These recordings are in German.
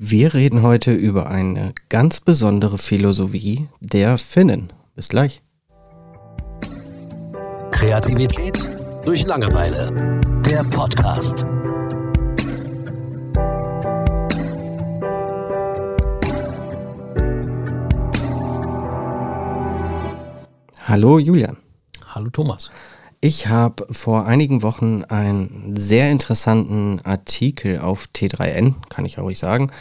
Wir reden heute über eine ganz besondere Philosophie der Finnen. Bis gleich. Kreativität durch Langeweile. Der Podcast. Hallo Julian. Hallo Thomas. Ich habe vor einigen Wochen einen sehr interessanten Artikel auf T3N, kann ich auch ruhig sagen,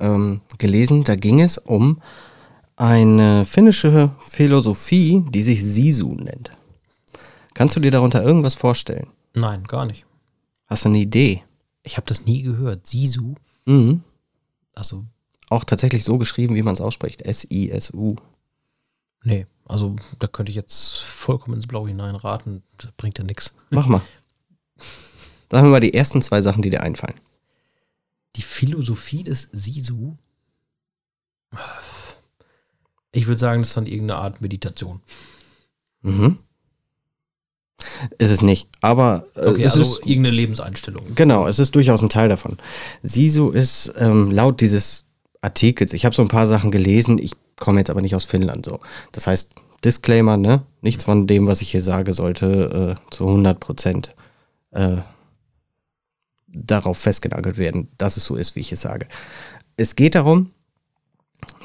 ähm, gelesen. Da ging es um eine finnische Philosophie, die sich Sisu nennt. Kannst du dir darunter irgendwas vorstellen? Nein, gar nicht. Hast du eine Idee? Ich habe das nie gehört. Sisu? Mhm. Also, Auch tatsächlich so geschrieben, wie man es ausspricht. S-I-S-U. nee. Also, da könnte ich jetzt vollkommen ins Blau hineinraten. Das bringt ja nichts. Mach mal. Sagen wir mal die ersten zwei Sachen, die dir einfallen. Die Philosophie des Sisu? Ich würde sagen, das ist dann irgendeine Art Meditation. Mhm. Ist es nicht. Aber äh, Okay, es also ist, irgendeine Lebenseinstellung. genau, es ist durchaus ein Teil davon. Sisu ist ähm, laut dieses Artikels, ich habe so ein paar Sachen gelesen, ich komme jetzt aber nicht aus Finnland so. Das heißt, Disclaimer, ne? Nichts von dem, was ich hier sage, sollte äh, zu 100 Prozent äh, darauf festgenagelt werden, dass es so ist, wie ich es sage. Es geht darum,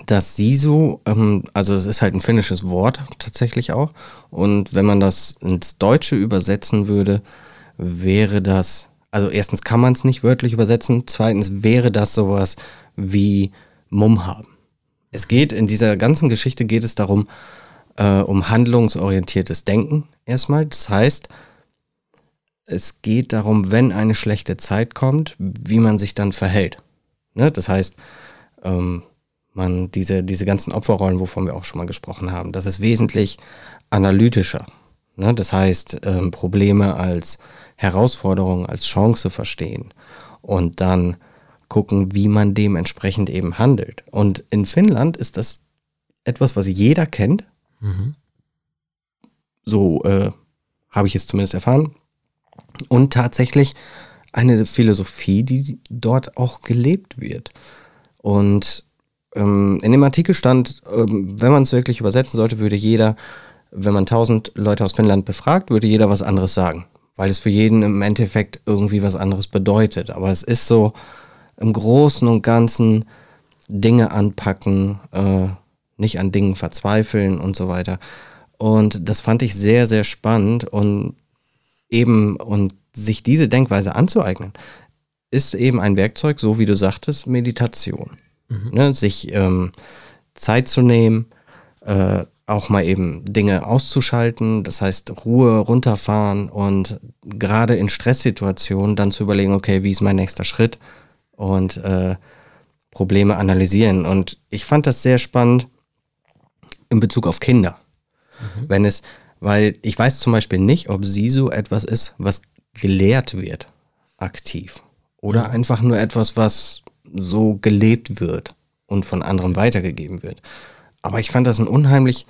dass Sisu, ähm, also es ist halt ein finnisches Wort tatsächlich auch. Und wenn man das ins Deutsche übersetzen würde, wäre das, also erstens kann man es nicht wörtlich übersetzen, zweitens wäre das sowas wie Mumm haben. Es geht in dieser ganzen Geschichte geht es darum, äh, um handlungsorientiertes Denken erstmal. Das heißt, es geht darum, wenn eine schlechte Zeit kommt, wie man sich dann verhält. Ne? Das heißt, ähm, man diese, diese ganzen Opferrollen, wovon wir auch schon mal gesprochen haben, das ist wesentlich analytischer. Ne? Das heißt, ähm, Probleme als Herausforderung, als Chance verstehen und dann gucken, wie man dementsprechend eben handelt. Und in Finnland ist das etwas, was jeder kennt. Mhm. So äh, habe ich es zumindest erfahren. Und tatsächlich eine Philosophie, die dort auch gelebt wird. Und ähm, in dem Artikel stand, ähm, wenn man es wirklich übersetzen sollte, würde jeder, wenn man tausend Leute aus Finnland befragt, würde jeder was anderes sagen. Weil es für jeden im Endeffekt irgendwie was anderes bedeutet. Aber es ist so im Großen und Ganzen Dinge anpacken, äh, nicht an Dingen verzweifeln und so weiter. Und das fand ich sehr, sehr spannend und eben und sich diese Denkweise anzueignen, ist eben ein Werkzeug, so wie du sagtest, Meditation. Ne, sich ähm, Zeit zu nehmen, äh, auch mal eben Dinge auszuschalten, das heißt Ruhe runterfahren und gerade in Stresssituationen dann zu überlegen, okay, wie ist mein nächster Schritt und äh, Probleme analysieren. Und ich fand das sehr spannend in Bezug auf Kinder. Wenn es, weil ich weiß zum Beispiel nicht, ob Sisu etwas ist, was gelehrt wird, aktiv. Oder einfach nur etwas, was so gelebt wird und von anderen weitergegeben wird. Aber ich fand das ein unheimlich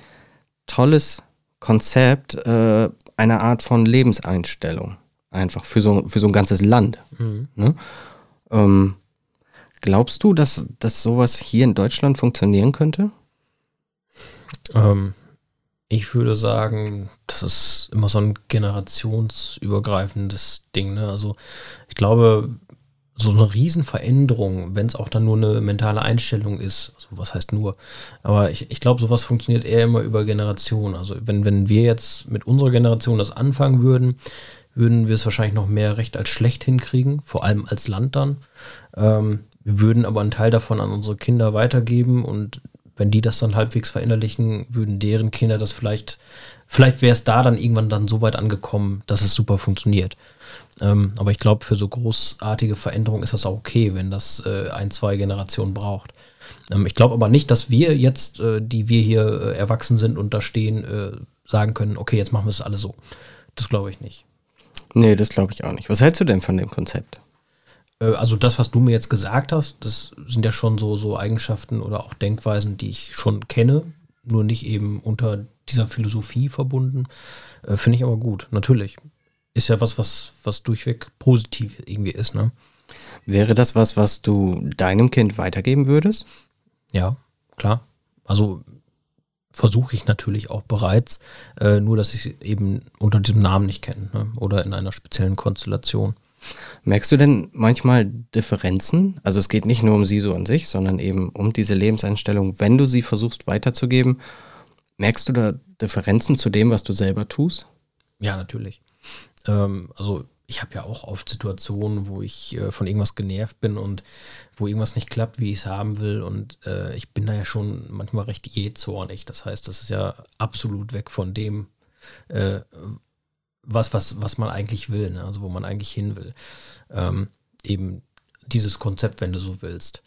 tolles Konzept, äh, eine Art von Lebenseinstellung. Einfach für so, für so ein ganzes Land. Ne? Ähm, glaubst du, dass, dass sowas hier in Deutschland funktionieren könnte? Ähm, ich würde sagen, das ist immer so ein generationsübergreifendes Ding. Ne? Also ich glaube, so eine Riesenveränderung, wenn es auch dann nur eine mentale Einstellung ist, also was heißt nur, aber ich, ich glaube, sowas funktioniert eher immer über Generationen. Also wenn, wenn wir jetzt mit unserer Generation das anfangen würden, würden wir es wahrscheinlich noch mehr recht als schlecht hinkriegen, vor allem als Land dann. Ähm, wir würden aber einen Teil davon an unsere Kinder weitergeben und wenn die das dann halbwegs verinnerlichen, würden deren Kinder das vielleicht, vielleicht wäre es da dann irgendwann dann so weit angekommen, dass es super funktioniert. Ähm, aber ich glaube, für so großartige Veränderungen ist das auch okay, wenn das äh, ein, zwei Generationen braucht. Ähm, ich glaube aber nicht, dass wir jetzt, äh, die wir hier äh, erwachsen sind und da stehen, äh, sagen können, okay, jetzt machen wir es alle so. Das glaube ich nicht. Nee, das glaube ich auch nicht. Was hältst du denn von dem Konzept? Äh, Also das, was du mir jetzt gesagt hast, das sind ja schon so, so Eigenschaften oder auch Denkweisen, die ich schon kenne, nur nicht eben unter dieser Philosophie verbunden. Äh, Finde ich aber gut, natürlich. Ist ja was, was, was durchweg positiv irgendwie ist, ne? Wäre das was, was du deinem Kind weitergeben würdest? Ja, klar. Also versuche ich natürlich auch bereits, äh, nur dass ich eben unter diesem Namen nicht kenne ne? oder in einer speziellen Konstellation. Merkst du denn manchmal Differenzen? Also es geht nicht nur um sie so an sich, sondern eben um diese Lebenseinstellung, wenn du sie versuchst weiterzugeben. Merkst du da Differenzen zu dem, was du selber tust? Ja, natürlich. Ähm, also ich habe ja auch oft Situationen, wo ich äh, von irgendwas genervt bin und wo irgendwas nicht klappt, wie ich es haben will. Und äh, ich bin da ja schon manchmal recht jähzornig. Das heißt, das ist ja absolut weg von dem, äh, was, was, was man eigentlich will, ne? also wo man eigentlich hin will. Ähm, eben dieses Konzept, wenn du so willst.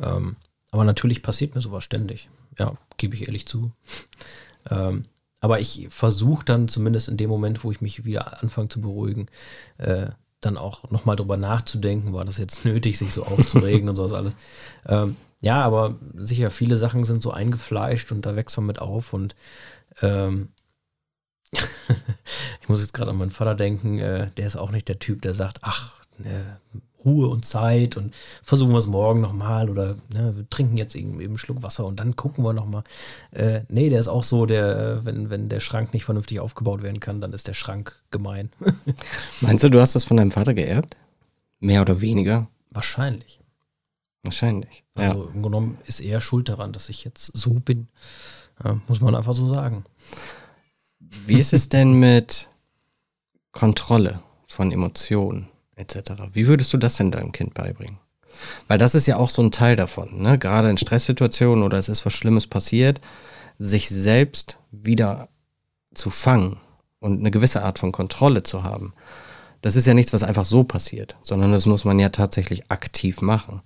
Ähm, aber natürlich passiert mir sowas ständig. Ja, gebe ich ehrlich zu. ähm, aber ich versuche dann zumindest in dem Moment, wo ich mich wieder anfange zu beruhigen, äh, dann auch nochmal drüber nachzudenken, war das jetzt nötig, sich so aufzuregen und sowas alles. Ähm, ja, aber sicher, viele Sachen sind so eingefleischt und da wächst man mit auf und ähm, ich muss jetzt gerade an meinen Vater denken, äh, der ist auch nicht der Typ, der sagt, ach, ne, Ruhe und Zeit und versuchen wir es morgen nochmal oder ne, wir trinken jetzt eben, eben einen Schluck Wasser und dann gucken wir nochmal. Äh, nee, der ist auch so, der, äh, wenn, wenn der Schrank nicht vernünftig aufgebaut werden kann, dann ist der Schrank gemein. Meinst du, du hast das von deinem Vater geerbt? Mehr oder weniger? Wahrscheinlich. Wahrscheinlich. Also ja. im Grunde genommen ist er schuld daran, dass ich jetzt so bin. Ja, muss man einfach so sagen. Wie ist es denn mit Kontrolle von Emotionen? etc. Wie würdest du das denn deinem Kind beibringen? Weil das ist ja auch so ein Teil davon, ne? gerade in Stresssituationen oder es ist was Schlimmes passiert, sich selbst wieder zu fangen und eine gewisse Art von Kontrolle zu haben. Das ist ja nichts, was einfach so passiert, sondern das muss man ja tatsächlich aktiv machen.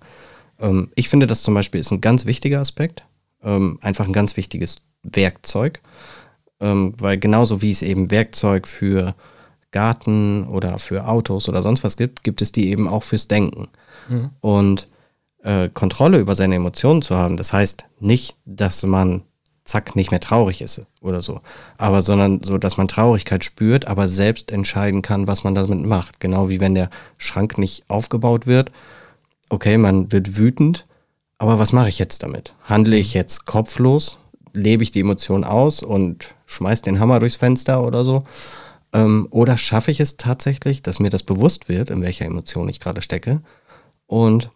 Ähm, ich finde, das zum Beispiel ist ein ganz wichtiger Aspekt, ähm, einfach ein ganz wichtiges Werkzeug, ähm, weil genauso wie es eben Werkzeug für Garten oder für Autos oder sonst was gibt, gibt es die eben auch fürs Denken. Mhm. Und äh, Kontrolle über seine Emotionen zu haben, das heißt nicht, dass man zack nicht mehr traurig ist oder so, aber sondern so, dass man Traurigkeit spürt, aber selbst entscheiden kann, was man damit macht. Genau wie wenn der Schrank nicht aufgebaut wird. Okay, man wird wütend, aber was mache ich jetzt damit? Handle ich jetzt kopflos? Lebe ich die Emotion aus und schmeiß den Hammer durchs Fenster oder so? Ähm, oder schaffe ich es tatsächlich, dass mir das bewusst wird, in welcher Emotion ich gerade stecke und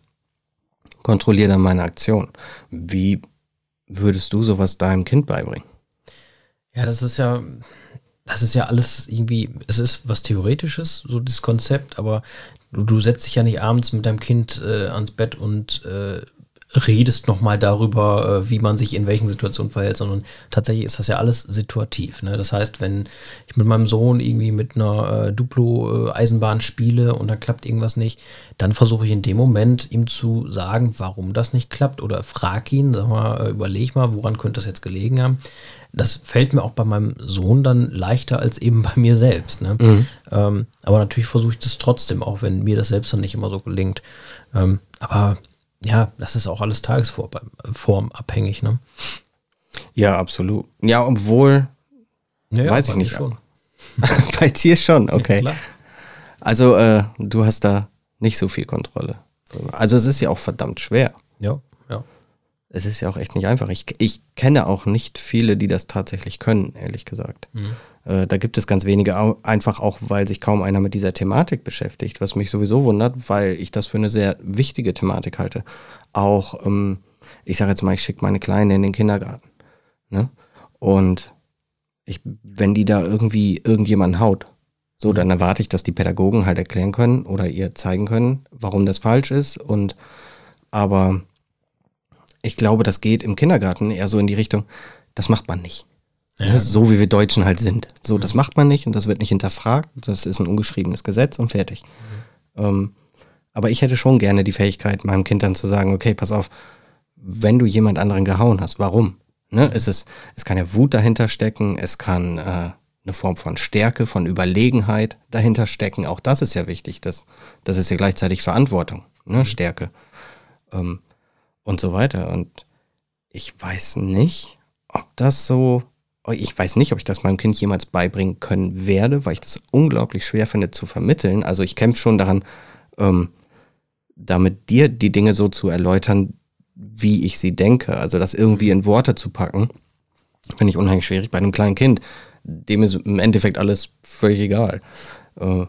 kontrolliere dann meine Aktion. Wie würdest du sowas deinem Kind beibringen? Ja, das ist ja, das ist ja alles irgendwie, es ist was Theoretisches, so dieses Konzept, aber du, du setzt dich ja nicht abends mit deinem Kind äh, ans Bett und äh, redest nochmal darüber, äh, wie man sich in welchen Situationen verhält, sondern tatsächlich ist das ja alles situativ. Ne? Das heißt, wenn ich mit meinem Sohn irgendwie mit einer äh, Duplo-Eisenbahn spiele und da klappt irgendwas nicht, dann versuche ich in dem Moment ihm zu sagen, warum das nicht klappt oder frag ihn, sag mal, äh, überleg mal, woran könnte das jetzt gelegen haben. Das fällt mir auch bei meinem Sohn dann leichter als eben bei mir selbst. Ne? Mhm. Ähm, aber natürlich versuche ich das trotzdem, auch wenn mir das selbst dann nicht immer so gelingt. Ähm, aber ja, das ist auch alles tagesformabhängig, ne? Ja, absolut. Ja, obwohl, ja, weiß ich nicht. Schon. bei dir schon, okay. Ja, also, äh, du hast da nicht so viel Kontrolle. Also, es ist ja auch verdammt schwer. Ja. Es ist ja auch echt nicht einfach. Ich, ich kenne auch nicht viele, die das tatsächlich können, ehrlich gesagt. Mhm. Äh, da gibt es ganz wenige, einfach auch, weil sich kaum einer mit dieser Thematik beschäftigt, was mich sowieso wundert, weil ich das für eine sehr wichtige Thematik halte. Auch, ähm, ich sage jetzt mal, ich schicke meine Kleine in den Kindergarten. Ne? Und ich, wenn die da irgendwie irgendjemanden haut, so, dann erwarte ich, dass die Pädagogen halt erklären können oder ihr zeigen können, warum das falsch ist. Und aber ich glaube, das geht im Kindergarten eher so in die Richtung, das macht man nicht. Ja. so wie wir Deutschen halt sind. So, das macht man nicht und das wird nicht hinterfragt. Das ist ein ungeschriebenes Gesetz und fertig. Mhm. Ähm, aber ich hätte schon gerne die Fähigkeit, meinem Kind dann zu sagen, okay, pass auf, wenn du jemand anderen gehauen hast, warum? Ne? Es, ist, es kann ja Wut dahinter stecken, es kann äh, eine Form von Stärke, von Überlegenheit dahinter stecken. Auch das ist ja wichtig. Das, das ist ja gleichzeitig Verantwortung, ne? Mhm. Stärke ähm, und so weiter. Und ich weiß nicht, ob das so ich weiß nicht, ob ich das meinem Kind jemals beibringen können werde, weil ich das unglaublich schwer finde zu vermitteln. Also ich kämpfe schon daran, ähm, damit dir die Dinge so zu erläutern, wie ich sie denke. Also das irgendwie in Worte zu packen, finde ich unheimlich schwierig. Bei einem kleinen Kind, dem ist im Endeffekt alles völlig egal. Äh,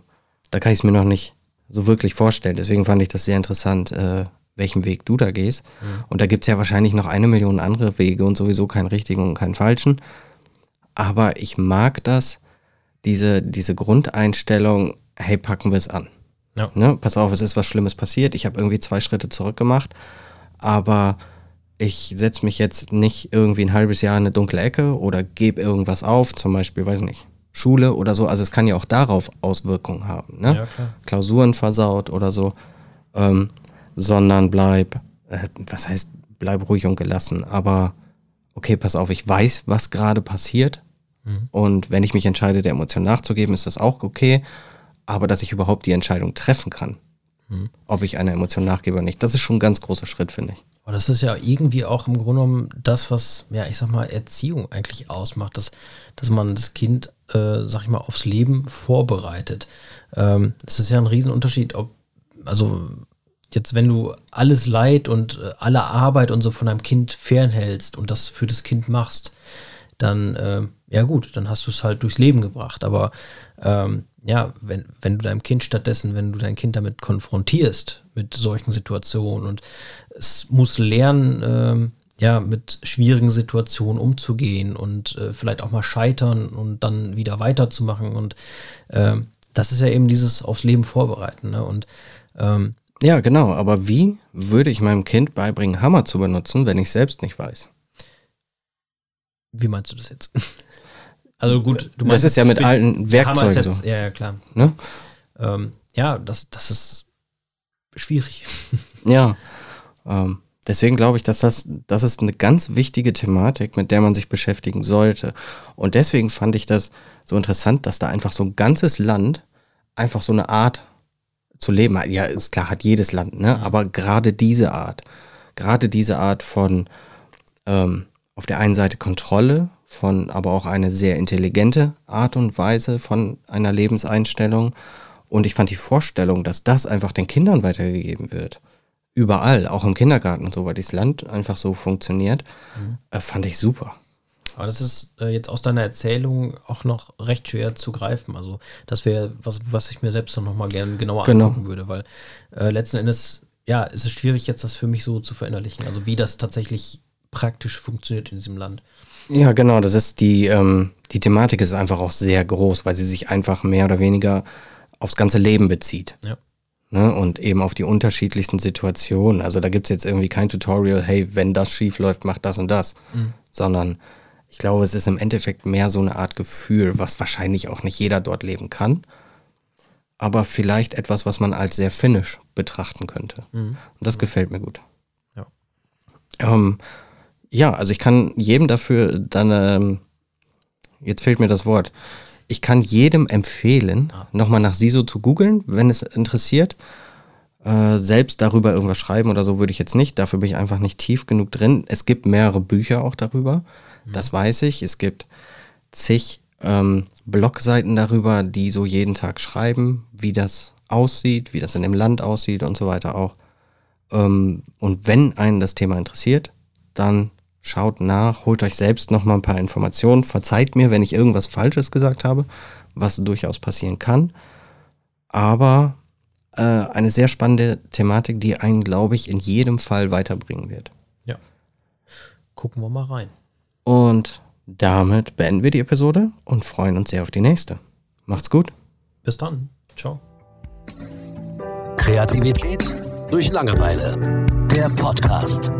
da kann ich es mir noch nicht so wirklich vorstellen. Deswegen fand ich das sehr interessant, äh, welchen Weg du da gehst. Mhm. Und da gibt es ja wahrscheinlich noch eine Million andere Wege und sowieso keinen richtigen und keinen falschen. Aber ich mag das, diese, diese Grundeinstellung, hey, packen wir es an. Ja. Ne? Pass auf, es ist was Schlimmes passiert. Ich habe irgendwie zwei Schritte zurück gemacht, aber ich setze mich jetzt nicht irgendwie ein halbes Jahr in eine dunkle Ecke oder gebe irgendwas auf, zum Beispiel, weiß nicht, Schule oder so. Also es kann ja auch darauf Auswirkungen haben. Ne? Ja, Klausuren versaut oder so. Ähm, sondern bleib, äh, was heißt, bleib ruhig und gelassen. Aber okay, pass auf, ich weiß, was gerade passiert. Mhm. Und wenn ich mich entscheide, der Emotion nachzugeben, ist das auch okay aber dass ich überhaupt die Entscheidung treffen kann, hm. ob ich einer Emotion nachgebe oder nicht. Das ist schon ein ganz großer Schritt, finde ich. Aber das ist ja irgendwie auch im Grunde genommen das, was, ja, ich sag mal, Erziehung eigentlich ausmacht, dass, dass man das Kind, äh, sag ich mal, aufs Leben vorbereitet. Ähm, das ist ja ein Riesenunterschied, ob, also jetzt, wenn du alles Leid und äh, alle Arbeit und so von deinem Kind fernhältst und das für das Kind machst, dann, äh, ja gut, dann hast du es halt durchs Leben gebracht. Aber ähm, ja, wenn, wenn du deinem Kind stattdessen, wenn du dein Kind damit konfrontierst, mit solchen Situationen und es muss lernen, ähm, ja, mit schwierigen Situationen umzugehen und äh, vielleicht auch mal scheitern und dann wieder weiterzumachen. Und äh, das ist ja eben dieses aufs Leben vorbereiten. Ne? Und ähm, ja, genau. Aber wie würde ich meinem Kind beibringen, Hammer zu benutzen, wenn ich selbst nicht weiß? Wie meinst du das jetzt? Also gut, du meinst. Das ist ja mit alten Werkzeugen jetzt, so. Ja, ja, klar. Ne? Ähm, ja, das, das ist schwierig. Ja. Ähm, deswegen glaube ich, dass das, das ist eine ganz wichtige Thematik, mit der man sich beschäftigen sollte. Und deswegen fand ich das so interessant, dass da einfach so ein ganzes Land einfach so eine Art zu leben. Ja, ist klar, hat jedes Land, ne? Aber gerade diese Art, gerade diese Art von ähm, auf der einen Seite Kontrolle, von aber auch eine sehr intelligente Art und Weise von einer Lebenseinstellung. Und ich fand die Vorstellung, dass das einfach den Kindern weitergegeben wird, überall, auch im Kindergarten und so, weil dieses Land einfach so funktioniert, mhm. äh, fand ich super. Aber das ist äh, jetzt aus deiner Erzählung auch noch recht schwer zu greifen. Also das wäre was, was ich mir selbst noch mal gerne genauer genau. angucken würde, weil äh, letzten Endes, ja, ist es schwierig jetzt das für mich so zu verinnerlichen. Also wie das tatsächlich praktisch funktioniert in diesem Land. Ja, genau. Das ist die, ähm, die Thematik ist einfach auch sehr groß, weil sie sich einfach mehr oder weniger aufs ganze Leben bezieht. Ja. Ne? Und eben auf die unterschiedlichsten Situationen. Also da gibt es jetzt irgendwie kein Tutorial, hey, wenn das schief läuft, mach das und das. Mhm. Sondern ich glaube, es ist im Endeffekt mehr so eine Art Gefühl, was wahrscheinlich auch nicht jeder dort leben kann. Aber vielleicht etwas, was man als sehr finnisch betrachten könnte. Mhm. Und das mhm. gefällt mir gut. Ja. Ähm, ja, also ich kann jedem dafür dann, ähm, jetzt fehlt mir das Wort, ich kann jedem empfehlen, ah. nochmal nach SISO zu googeln, wenn es interessiert. Äh, selbst darüber irgendwas schreiben oder so würde ich jetzt nicht. Dafür bin ich einfach nicht tief genug drin. Es gibt mehrere Bücher auch darüber. Das weiß ich. Es gibt zig ähm, Blogseiten darüber, die so jeden Tag schreiben, wie das aussieht, wie das in dem Land aussieht und so weiter auch. Ähm, und wenn einen das Thema interessiert, dann schaut nach, holt euch selbst noch mal ein paar Informationen, verzeiht mir, wenn ich irgendwas Falsches gesagt habe, was durchaus passieren kann. Aber äh, eine sehr spannende Thematik, die einen, glaube ich, in jedem Fall weiterbringen wird. Ja. Gucken wir mal rein. Und damit beenden wir die Episode und freuen uns sehr auf die nächste. Macht's gut. Bis dann. Ciao. Kreativität durch Langeweile. Der Podcast.